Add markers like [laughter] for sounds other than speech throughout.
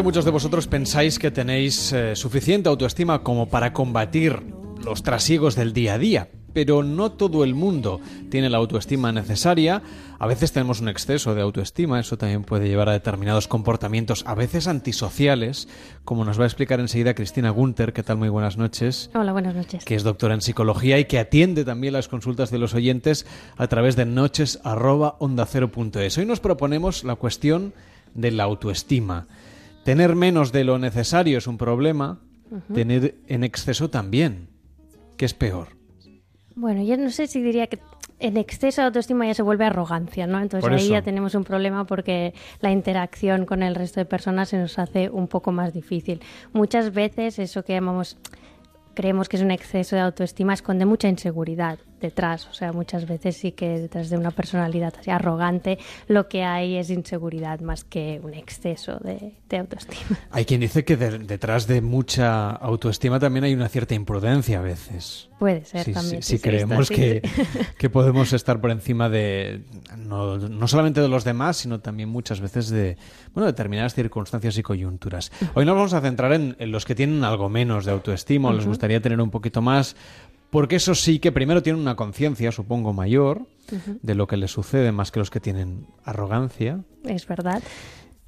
Seguramente muchos de vosotros pensáis que tenéis eh, suficiente autoestima como para combatir los trasiegos del día a día, pero no todo el mundo tiene la autoestima necesaria. A veces tenemos un exceso de autoestima, eso también puede llevar a determinados comportamientos, a veces antisociales, como nos va a explicar enseguida Cristina Gunter. ¿Qué tal? Muy buenas noches. Hola, buenas noches. Que es doctora en psicología y que atiende también las consultas de los oyentes a través de noches@onda0.es. Hoy nos proponemos la cuestión de la autoestima. Tener menos de lo necesario es un problema, tener en exceso también. ¿Qué es peor? Bueno, yo no sé si diría que en exceso de autoestima ya se vuelve arrogancia, ¿no? Entonces ahí ya tenemos un problema porque la interacción con el resto de personas se nos hace un poco más difícil. Muchas veces eso que llamamos creemos que es un exceso de autoestima esconde mucha inseguridad detrás, o sea, muchas veces sí que detrás de una personalidad así arrogante lo que hay es inseguridad más que un exceso de, de autoestima. Hay quien dice que de- detrás de mucha autoestima también hay una cierta imprudencia a veces. Puede ser Sí, también. sí, sí, sí, creemos que, [laughs] que podemos estar por encima de no, no solamente de los demás, sino también muchas veces de bueno, determinadas circunstancias y coyunturas. Hoy nos vamos a centrar en, en los que tienen algo menos de autoestima o les gustaría tener un poquito más, porque eso sí que primero tienen una conciencia, supongo, mayor de lo que les sucede más que los que tienen arrogancia. Es verdad.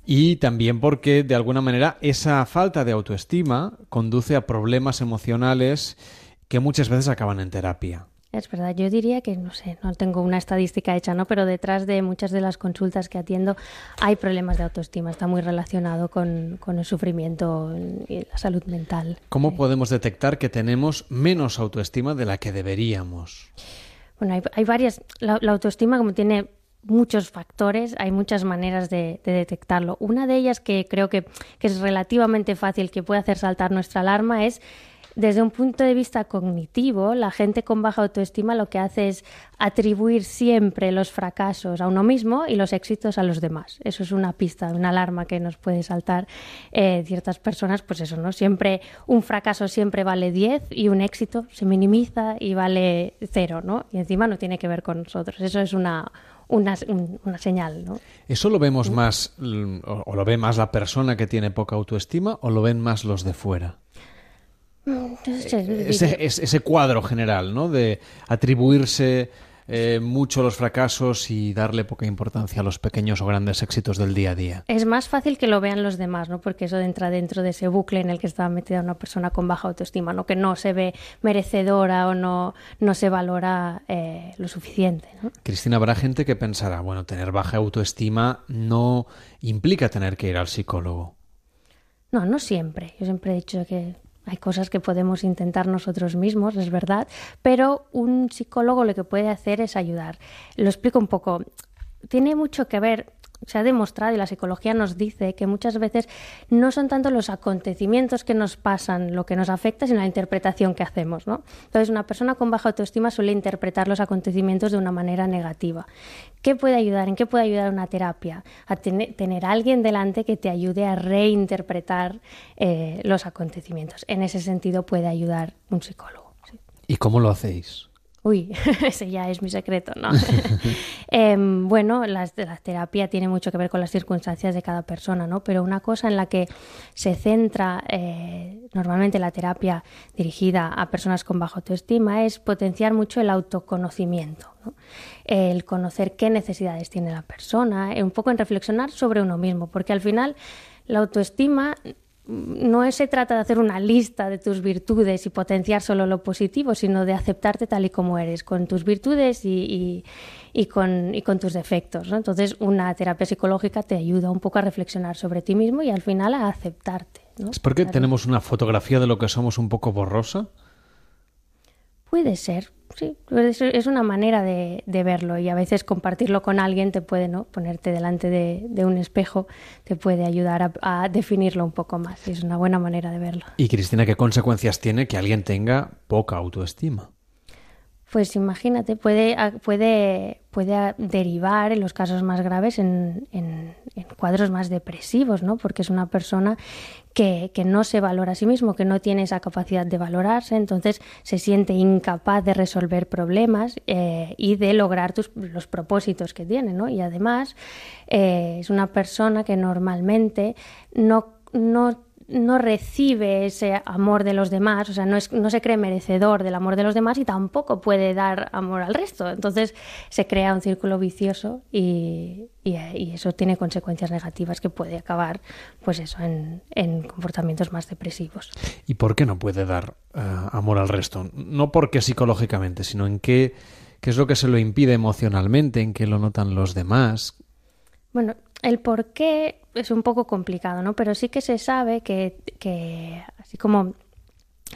Y también porque, de alguna manera, esa falta de autoestima conduce a problemas emocionales que muchas veces acaban en terapia. Es verdad, yo diría que, no sé, no tengo una estadística hecha, ¿no? Pero detrás de muchas de las consultas que atiendo hay problemas de autoestima, está muy relacionado con, con el sufrimiento y la salud mental. ¿Cómo podemos detectar que tenemos menos autoestima de la que deberíamos? Bueno, hay, hay varias, la, la autoestima como tiene muchos factores, hay muchas maneras de, de detectarlo. Una de ellas que creo que, que es relativamente fácil, que puede hacer saltar nuestra alarma, es desde un punto de vista cognitivo, la gente con baja autoestima lo que hace es atribuir siempre los fracasos a uno mismo y los éxitos a los demás. Eso es una pista, una alarma que nos puede saltar eh, ciertas personas, pues eso, ¿no? Siempre un fracaso siempre vale 10 y un éxito se minimiza y vale cero, ¿no? Y encima no tiene que ver con nosotros. Eso es una, una, un- una señal, ¿no? ¿Eso lo vemos más, l- o, o lo ve más la persona que tiene poca autoestima o lo ven más los de fuera? Entonces, Ese, es- ese cuadro general, ¿no? De atribuirse eh, mucho los fracasos y darle poca importancia a los pequeños o grandes éxitos del día a día. Es más fácil que lo vean los demás, ¿no? Porque eso entra dentro de ese bucle en el que está metida una persona con baja autoestima, ¿no? Que no se ve merecedora o no, no se valora eh, lo suficiente, ¿no? Cristina, habrá gente que pensará, bueno, tener baja autoestima no implica tener que ir al psicólogo. No, no siempre. Yo siempre he dicho que hay cosas que podemos intentar nosotros mismos, es verdad, pero un psicólogo lo que puede hacer es ayudar. Lo explico un poco. Tiene mucho que ver, se ha demostrado y la psicología nos dice que muchas veces no son tanto los acontecimientos que nos pasan lo que nos afecta, sino la interpretación que hacemos, ¿no? Entonces, una persona con baja autoestima suele interpretar los acontecimientos de una manera negativa. ¿Qué puede ayudar? ¿En qué puede ayudar una terapia? A tener, alguien delante que te ayude a reinterpretar eh, los acontecimientos. En ese sentido puede ayudar un psicólogo. ¿Y cómo lo hacéis? Uy, [laughs] ese ya es mi secreto, ¿no? [laughs] [laughs] Em, bueno, la, la terapia tiene mucho que ver con las circunstancias de cada persona, ¿no? Pero una cosa en la que se centra eh, normalmente la terapia dirigida a personas con baja autoestima es potenciar mucho el autoconocimiento, ¿no? El conocer qué necesidades tiene la persona, eh, un poco en reflexionar sobre uno mismo, porque al final la autoestima no se trata de hacer una lista de tus virtudes y potenciar solo lo positivo, sino de aceptarte tal y como eres, con tus virtudes y, y- y con, y con tus defectos. ¿no? Entonces, una terapia psicológica te ayuda un poco a reflexionar sobre ti mismo y al final a aceptarte. ¿no? ¿Es porque Claro. tenemos una fotografía de lo que somos un poco borrosa? Puede ser, sí. Es una manera de, verlo y a veces compartirlo con alguien te puede, ¿no? Ponerte delante de, un espejo te puede ayudar a, a definirlo un poco más. Es una buena manera de verlo. Y Cristina, ¿qué consecuencias tiene que alguien tenga poca autoestima? Pues imagínate, puede, puede, puede derivar en los casos más graves en, en, cuadros más depresivos, ¿no? Porque es una persona que, que, no se valora a sí mismo, que no tiene esa capacidad de valorarse, entonces se siente incapaz de resolver problemas eh, y de lograr tus, los propósitos que tiene, ¿no? Y además eh, es una persona que normalmente no, no no recibe ese amor de los demás, o sea, no, es, no se cree merecedor del amor de los demás y tampoco puede dar amor al resto. Entonces se crea un círculo vicioso y, eso tiene consecuencias negativas que puede acabar, pues eso, en, comportamientos más depresivos. ¿Y por qué no puede dar eh, amor al resto? No porque psicológicamente, sino en qué, qué es lo que se lo impide emocionalmente, en qué lo notan los demás. Bueno, el por qué es un poco complicado, ¿no? Pero sí que se sabe que, que así como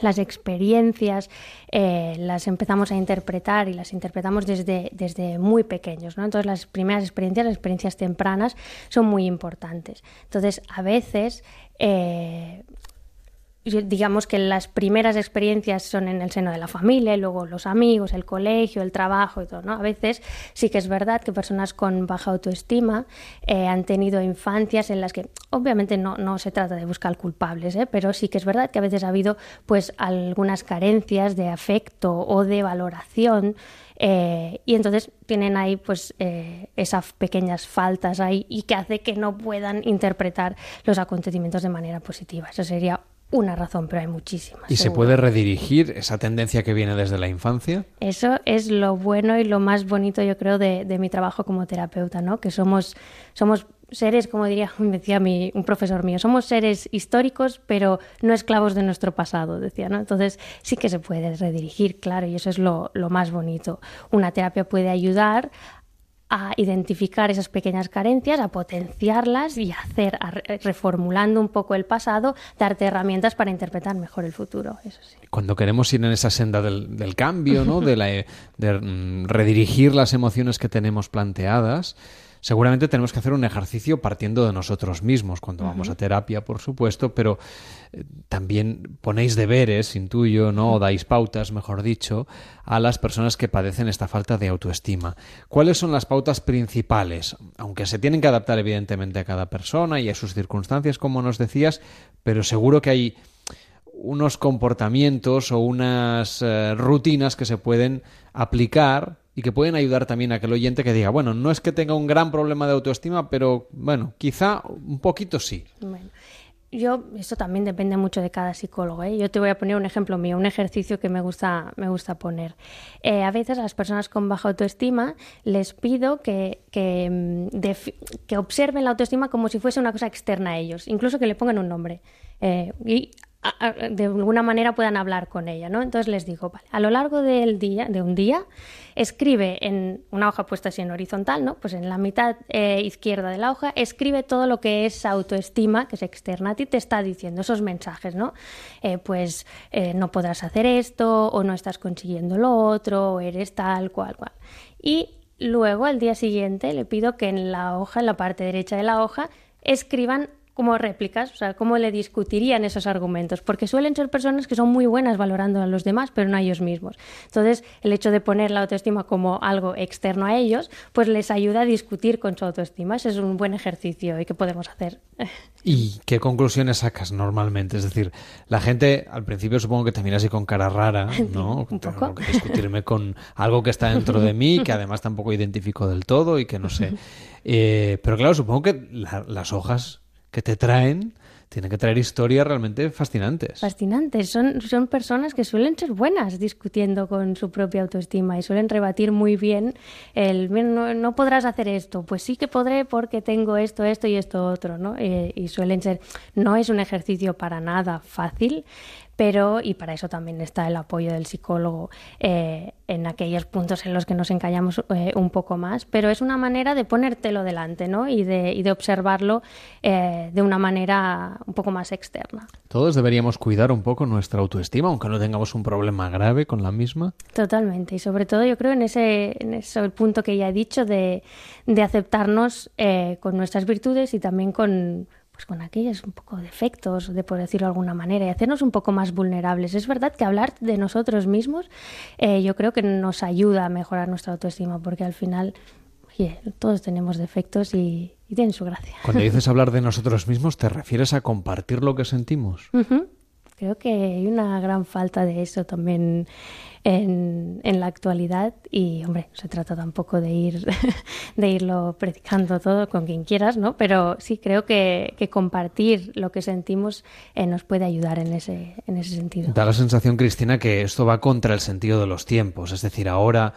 las experiencias eh, las empezamos a interpretar y las interpretamos desde, desde muy pequeños, ¿no? Entonces las primeras experiencias, las experiencias tempranas, son muy importantes. Entonces, a veces eh, digamos que las primeras experiencias son en el seno de la familia, y luego los amigos, el colegio, el trabajo y todo, ¿no? A veces sí que es verdad que personas con baja autoestima eh, han tenido infancias en las que, obviamente no, no se trata de buscar culpables, ¿eh? pero sí que es verdad que a veces ha habido pues algunas carencias de afecto o de valoración eh, y entonces tienen ahí pues esas pequeñas faltas ahí y que hace que no puedan interpretar los acontecimientos de manera positiva. Eso sería una razón, pero hay muchísimas. ¿Y se puede redirigir esa tendencia que viene desde la infancia? Eso es lo bueno y lo más bonito, yo creo, de, mi trabajo como terapeuta, ¿no? Que somos, somos seres, como diría, [laughs] decía mi, un profesor mío, somos seres históricos, pero no esclavos de nuestro pasado, decía, ¿no? Entonces sí que se puede redirigir, claro, y eso es lo, lo más bonito. Una terapia puede ayudar a identificar esas pequeñas carencias, a potenciarlas y hacer, reformulando un poco el pasado, darte herramientas para interpretar mejor el futuro. Cuando queremos ir en esa senda del, cambio, ¿no? de, la, de mm, redirigir las emociones que tenemos planteadas, seguramente tenemos que hacer un ejercicio partiendo de nosotros mismos cuando vamos a terapia, por supuesto, pero eh, también ponéis deberes, intuyo, ¿no? O dais pautas, mejor dicho, a las personas que padecen esta falta de autoestima. ¿Cuáles son las pautas principales? Aunque se tienen que adaptar evidentemente a cada persona y a sus circunstancias, como nos decías, pero seguro que hay unos comportamientos o unas eh, rutinas que se pueden aplicar y que pueden ayudar también a que el oyente que diga, bueno, no es que tenga un gran problema de autoestima, pero bueno, quizá un poquito sí. Bueno, yo, esto también depende mucho de cada psicólogo. ¿eh? Yo te voy a poner un ejemplo mío, un ejercicio que me gusta, me gusta poner. Eh, a veces a las personas con baja autoestima les pido que, mm, que, observen la autoestima como si fuese una cosa externa a ellos, incluso que le pongan un nombre. Y de alguna manera puedan hablar con ella, ¿no? Entonces les digo, vale, a lo largo del día, de un día, escribe en una hoja puesta así en horizontal, ¿no? Pues en la mitad eh, izquierda de la hoja, escribe todo lo que es autoestima, que es externa a ti, te está diciendo esos mensajes, ¿no? Eh, pues eh, no podrás hacer esto, o no estás consiguiendo lo otro, o eres tal, cual, cual. Y luego, al día siguiente, le pido que en la hoja, en la parte derecha de la hoja, escriban como réplicas, o sea, cómo le discutirían esos argumentos, porque suelen ser personas que son muy buenas valorando a los demás, pero no a ellos mismos. Entonces, el hecho de poner la autoestima como algo externo a ellos, pues les ayuda a discutir con su autoestima. Ese es un buen ejercicio y qué podemos hacer. ¿Y qué conclusiones sacas normalmente? Es decir, la gente al principio supongo que te mira así con cara rara, [laughs] ¿no? ¿Un poco? que discutirme con algo que está dentro de mí, que además tampoco identifico del todo y que no sé. [laughs] Eh, pero claro, supongo que las hojas que te traen tienen que traer historias realmente fascinantes. Fascinantes. Son, son personas que suelen ser buenas discutiendo con su propia autoestima y suelen rebatir muy bien el no, podrás hacer esto. Pues sí que podré porque tengo esto, esto y esto otro, ¿no? Eh, y suelen ser. No es un ejercicio para nada fácil, pero, y para eso también está el apoyo del psicólogo eh, en aquellos puntos en los que nos encallamos eh, un poco más, pero es una manera de ponértelo delante ¿no? y, de, y de observarlo eh, de una manera un poco más externa. Todos deberíamos cuidar un poco nuestra autoestima, aunque no tengamos un problema grave con la misma. Totalmente, y sobre todo yo creo en ese, en ese punto que ya he dicho de, de aceptarnos con nuestras virtudes y también con pues con aquellos un poco defectos, de por decirlo de alguna manera, y hacernos un poco más vulnerables. Es verdad que hablar de nosotros mismos eh, yo creo que nos ayuda a mejorar nuestra autoestima, porque al final todos tenemos defectos y, tienen su gracia. Cuando dices [laughs] hablar de nosotros mismos, ¿te refieres a compartir lo que sentimos? Creo que hay una gran falta de eso también en, la actualidad y, hombre, se trata tampoco de ir [laughs] de irlo predicando todo con quien quieras, ¿no? Pero sí creo que, que compartir lo que sentimos eh, nos puede ayudar en ese, en ese sentido. Da la sensación, Cristina, que esto va contra el sentido de los tiempos, es decir, ahora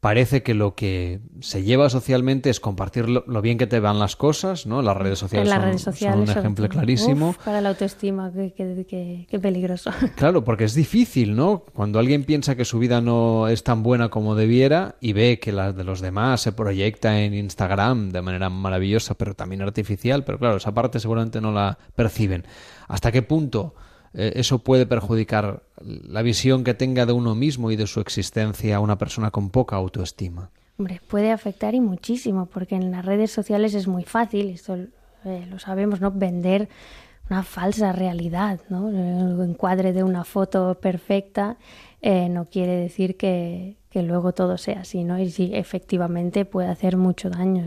parece que lo que se lleva socialmente es compartir lo, bien que te van las cosas, ¿no? Las redes sociales, las son, redes sociales un ejemplo clarísimo. para la autoestima, qué, peligroso. [laughs] Claro, porque es difícil, ¿no? Cuando alguien piensa que su vida no es tan buena como debiera y ve que la de los demás se proyecta en Instagram de manera maravillosa, pero también artificial, pero claro, esa parte seguramente no la perciben. ¿Hasta qué punto? Eh, eso puede perjudicar la visión que tenga de uno mismo y de su existencia a una persona con poca autoestima. Hombre, puede afectar y muchísimo, porque en las redes sociales es muy fácil, esto eh, lo sabemos, ¿no? Vender una falsa realidad, ¿no? El encuadre de una foto perfecta eh, no quiere decir que, luego todo sea así, ¿no? Y sí, efectivamente puede hacer mucho daño.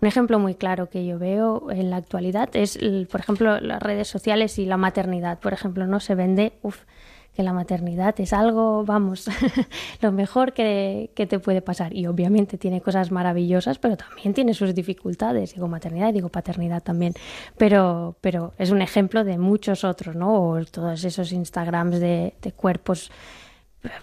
Un ejemplo muy claro que yo veo en la actualidad es, por ejemplo, las redes sociales y la maternidad. Por ejemplo, no se vende, uff, que la maternidad es algo, vamos, [laughs] lo mejor que, que, te puede pasar. Y obviamente tiene cosas maravillosas, pero también tiene sus dificultades. Digo maternidad y digo paternidad también. Pero, pero es un ejemplo de muchos otros, ¿no? O todos esos Instagrams de, de cuerpos,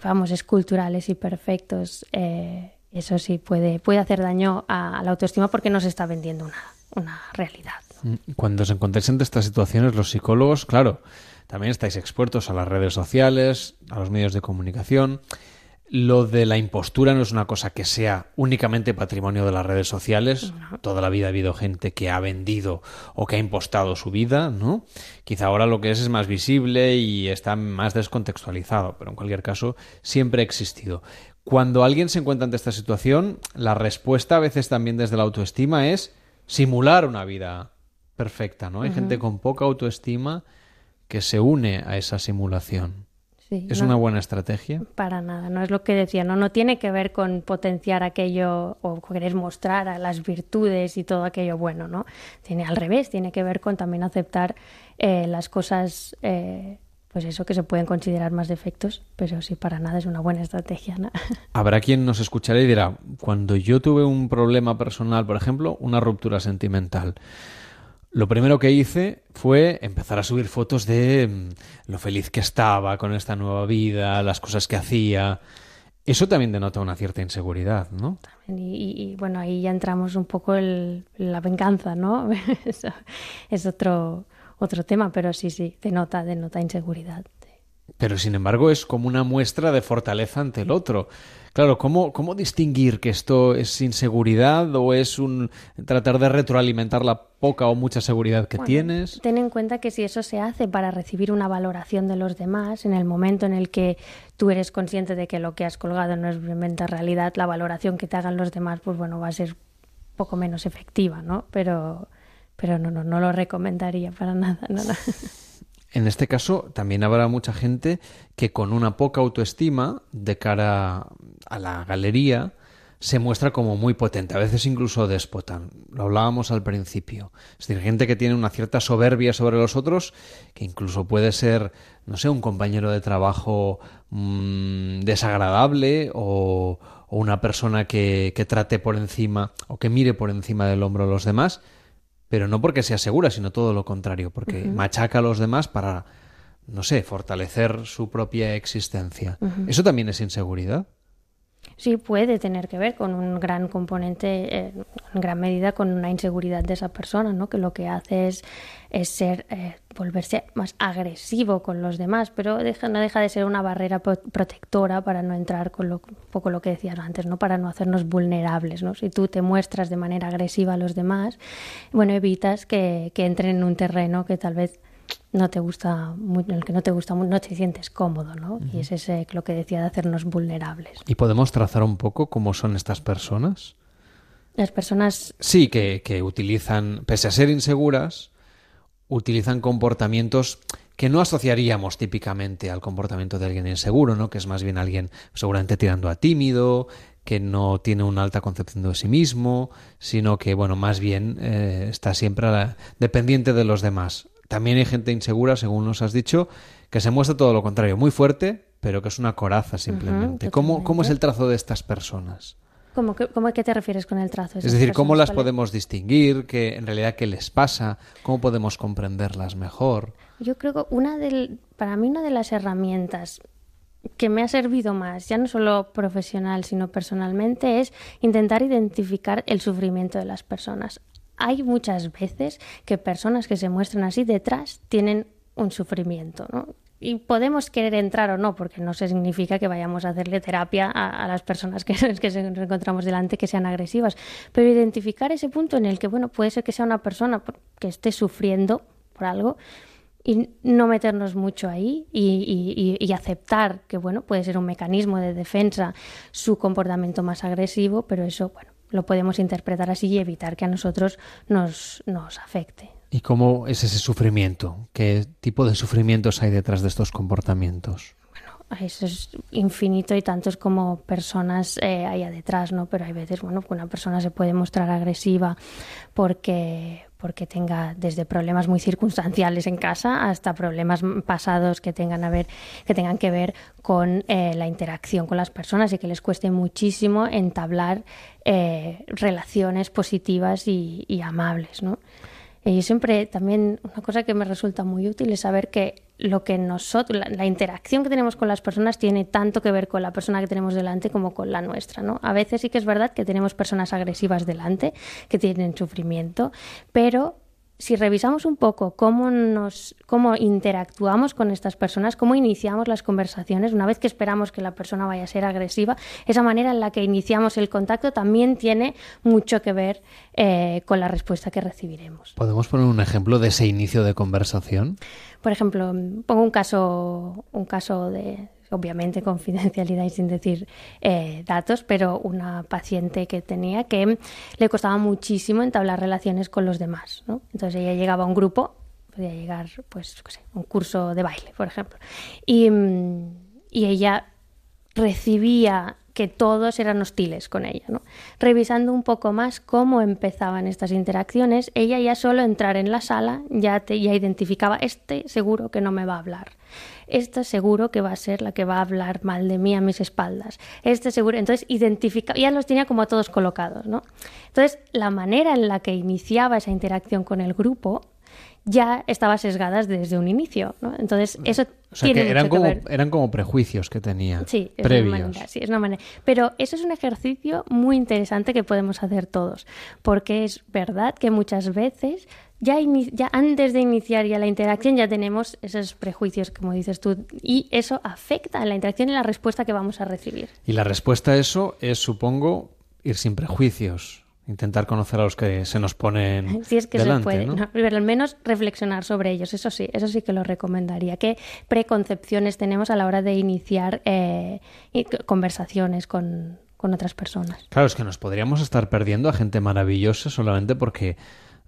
vamos, esculturales y perfectos. Eh, eso sí puede, puede hacer daño a, la autoestima porque no se está vendiendo una, una realidad. Mm, cuando os encontréis en estas situaciones, los psicólogos, claro, también estáis expuestos a las redes sociales, a los medios de comunicación. Lo de la impostura no es una cosa que sea únicamente patrimonio de las redes sociales. Toda la vida ha habido gente que ha vendido o que ha impostado su vida, ¿no? Quizá ahora lo que es es más visible y está más descontextualizado, pero en cualquier caso siempre ha existido. Cuando alguien se encuentra ante esta situación, la respuesta a veces también desde la autoestima es simular una vida perfecta, ¿no? Hay gente con poca autoestima que se une a esa simulación. ¿Es una buena estrategia? Para nada, no es lo que decía, no, no tiene que ver con potenciar aquello o querer mostrar a las virtudes y todo aquello bueno, ¿no? Tiene al revés, tiene que ver con también aceptar eh, las cosas eh, pues eso que se pueden considerar más defectos, pero sí para nada es una buena estrategia. [laughs] Habrá quien nos escuchará y dirá, cuando yo tuve un problema personal, por ejemplo, una ruptura sentimental, lo primero que hice fue empezar a subir fotos de mm, lo feliz que estaba con esta nueva vida, las cosas que hacía. Eso también denota una cierta inseguridad, ¿no? Y, bueno, ahí ya entramos un poco en la venganza, ¿no? [laughs] Eso es otro, otro tema, pero sí, sí, denota, denota inseguridad. Pero sin embargo es como una muestra de fortaleza ante el otro. Claro, ¿cómo, ¿cómo distinguir que esto es inseguridad o es un tratar de retroalimentar la poca o mucha seguridad que tienes? Ten en cuenta que si eso se hace para recibir una valoración de los demás, en el momento en el que tú eres consciente de que lo que has colgado no es realmente realidad, la valoración que te hagan los demás, pues bueno, va a ser poco menos efectiva, ¿no? Pero pero no, no, no lo recomendaría para nada. [laughs] En este caso, también habrá mucha gente que con una poca autoestima de cara a la galería se muestra como muy potente, a veces incluso déspota. Lo hablábamos al principio. Es decir, gente que tiene una cierta soberbia sobre los otros, que incluso puede ser, no sé, un compañero de trabajo mm, desagradable o, o, una persona que, que trate por encima o que mire por encima del hombro a los demás pero no porque sea segura, sino todo lo contrario, porque machaca a los demás para, no sé, fortalecer su propia existencia. ¿Eso también es inseguridad? Sí, puede tener que ver con un gran componente, eh, en gran medida con una inseguridad de esa persona, ¿no? Que lo que hace es, es ser, eh, volverse más agresivo con los demás, pero deja, no deja de ser una barrera protectora para no entrar con lo, un poco lo que decías antes, ¿no? Para no hacernos vulnerables, ¿no? Si tú te muestras de manera agresiva a los demás, bueno, evitas que, que entren en un terreno que tal vez no te gusta en el que no te gusta no te sientes cómodo, ¿no? Y es ese lo que decía de hacernos vulnerables. ¿Y podemos trazar un poco cómo son estas personas? Las personas... Sí, que, que utilizan, pese a ser inseguras, utilizan comportamientos que no asociaríamos típicamente al comportamiento de alguien inseguro, ¿no? Que es más bien alguien seguramente tirando a tímido, que no tiene una alta concepción de sí mismo, sino que, bueno, más bien eh, está siempre dependiente de los demás. También hay gente insegura, según nos has dicho, que se muestra todo lo contrario, muy fuerte, pero que es una coraza simplemente. ¿Cómo, ¿Cómo, es el trazo de estas personas? ¿Cómo, cómo, ¿Qué te refieres con el trazo? Es decir, ¿cómo las podemos distinguir? ¿Qué, en realidad, ¿qué les pasa? ¿Cómo podemos comprenderlas mejor? Yo creo que una del, para mí una de las herramientas que me ha servido más, ya no solo profesional, sino personalmente, es intentar identificar el sufrimiento de las personas. Hay muchas veces que personas que se muestran así detrás tienen un sufrimiento, ¿no? y podemos querer entrar o no, porque no significa que vayamos a hacerle terapia a, las personas que, [laughs] que nos encontramos delante que sean agresivas, pero identificar ese punto en el que, bueno, puede ser que sea una persona que esté sufriendo por algo y no meternos mucho ahí y, y, aceptar que, bueno, puede ser un mecanismo de defensa su comportamiento más agresivo, pero eso, bueno, lo podemos interpretar así y evitar que a nosotros nos, nos afecte. ¿Y cómo es ese sufrimiento? ¿Qué tipo de sufrimientos hay detrás de estos comportamientos? Bueno, eso es infinito y tantos como personas eh, hay detrás, ¿no? Pero hay veces, bueno, que una persona se puede mostrar agresiva porque porque tenga desde problemas muy circunstanciales en casa hasta problemas pasados que tengan a ver que tengan que ver con eh, la interacción con las personas y que les cueste muchísimo entablar eh, relaciones positivas y, y amables, ¿no? Y siempre también una cosa que me resulta muy útil es saber que lo que nosotros, la, interacción que tenemos con las personas tiene tanto que ver con la persona que tenemos delante como con la nuestra, ¿no? A veces sí que es verdad que tenemos personas agresivas delante, que tienen sufrimiento, pero si revisamos un poco cómo nos cómo interactuamos con estas personas, cómo iniciamos las conversaciones, una vez que esperamos que la persona vaya a ser agresiva, esa manera en la que iniciamos el contacto también tiene mucho que ver eh, con la respuesta que recibiremos. ¿Podemos poner un ejemplo de ese inicio de conversación? Por ejemplo, pongo un caso, un caso de obviamente confidencialidad y sin decir eh, datos, pero una paciente que tenía que le costaba muchísimo entablar relaciones con los demás. ¿no? Entonces ella llegaba a un grupo, podía llegar, pues, un curso de baile, por ejemplo, y, y ella recibía que todos eran hostiles con ella. Revisando un poco más cómo empezaban estas interacciones, ella ya solo entrar en la sala ya, te, ya identificaba, este seguro que no me va a hablar, esta seguro que va a ser la que va a hablar mal de mí a mis espaldas, este seguro, entonces identifica, ya los tenía como todos colocados. ¿no? Entonces, la manera en la que iniciaba esa interacción con el grupo ya estaba sesgadas desde un inicio. ¿no? Entonces, eso tiene que eran, como, eran como prejuicios que tenía. Sí, es Una manera, sí, es una manera. Pero eso es un ejercicio muy interesante que podemos hacer todos, porque es verdad que muchas veces ya, ya antes de iniciar ya la interacción ya tenemos esos prejuicios, como dices tú, y eso afecta a la interacción y la respuesta que vamos a recibir. Y la respuesta a eso es, supongo, ir sin prejuicios intentar conocer a los que se nos ponen [laughs] si es que se puede pero al menos reflexionar sobre ellos eso sí eso sí que lo recomendaría. Qué preconcepciones tenemos a la hora de iniciar eh, conversaciones con, con otras personas claro es que nos podríamos estar perdiendo a gente maravillosa solamente porque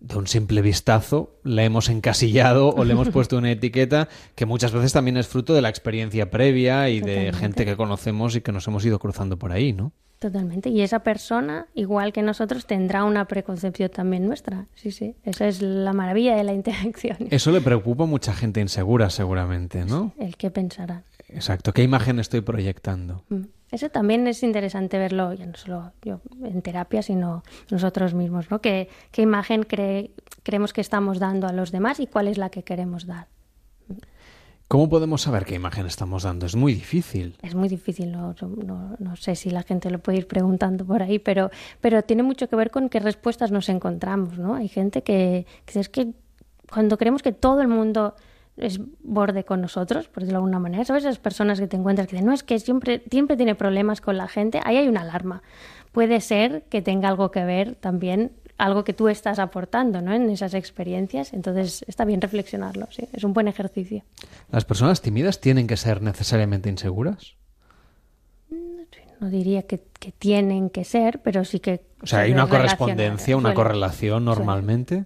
de un simple vistazo le hemos encasillado o le hemos [laughs] puesto una etiqueta que muchas veces también es fruto de la experiencia previa y de gente que conocemos y que nos hemos ido cruzando por ahí, ¿no? Totalmente. Y esa persona, igual que nosotros, tendrá una preconcepción también nuestra. Sí, sí. Esa es la maravilla de la interacción. Eso le preocupa a mucha gente insegura, seguramente, ¿no? El que pensará. Exacto. ¿Qué imagen estoy proyectando? Mm. Eso también es interesante verlo, ya no solo yo en terapia, sino nosotros mismos, ¿no? ¿Qué, qué imagen creemos que estamos dando a los demás y cuál es la que queremos dar? ¿Cómo podemos saber qué imagen estamos dando? Es muy difícil. Es muy difícil, no, no, sé si la gente lo puede ir preguntando por ahí, pero, pero tiene mucho que ver con qué respuestas nos encontramos, ¿no? Hay gente que, que es que cuando creemos que todo el mundo es borde con nosotros, por decirlo de alguna manera, ¿sabes? Esas personas que te encuentras que dicen, no, es que siempre, siempre tiene problemas con la gente, ahí hay una alarma. Puede ser que tenga algo que ver también algo que tú estás aportando ¿no? en esas experiencias. Entonces está bien reflexionarlo, sí. es un buen ejercicio. ¿Las personas tímidas tienen que ser necesariamente inseguras? No diría que, tienen que ser, pero sí que... O sea, hay una correspondencia, una correlación normalmente.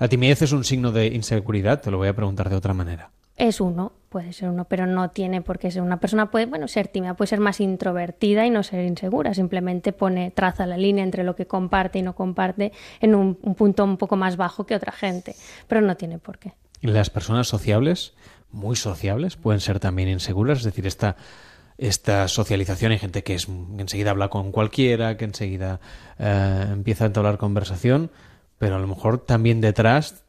¿La timidez es un signo de inseguridad? Te lo voy a preguntar de otra manera. Es uno, puede ser uno, pero no tiene por qué ser. Una persona puede, bueno, ser tímida, puede ser más introvertida y no ser insegura. Simplemente pone, traza la línea entre lo que comparte y no comparte en un, un punto un poco más bajo que otra gente, pero no tiene por qué. ¿Y las personas sociables, muy sociables, pueden ser también inseguras? Es decir, esta esta socialización. Hay gente que, es, enseguida habla con cualquiera, que enseguida eh, empieza a entablar conversación, pero a lo mejor también detrás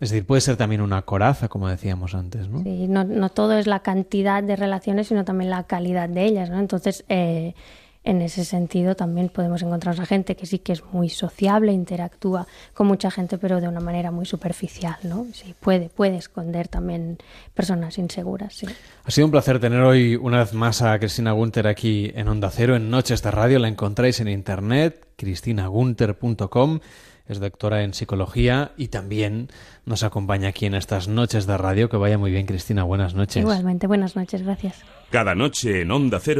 es decir, puede ser también una coraza, como decíamos antes, ¿no? Sí, no, no todo es la cantidad de relaciones, sino también la calidad de ellas, ¿no? Entonces, eh, en ese sentido también podemos encontrar a gente que sí que es muy sociable, interactúa con mucha gente, pero de una manera muy superficial, ¿no? Sí, puede, puede esconder también personas inseguras, sí. Ha sido un placer tener hoy una vez más a Cristina Gunter aquí en Onda Cero, en Noches de Radio. La encontráis en internet, cristinagunter.com. Es doctora en psicología y también nos acompaña aquí en estas noches de radio. Que vaya muy bien, Cristina. Buenas noches. Igualmente, buenas noches. Gracias. Cada noche en Onda Cero.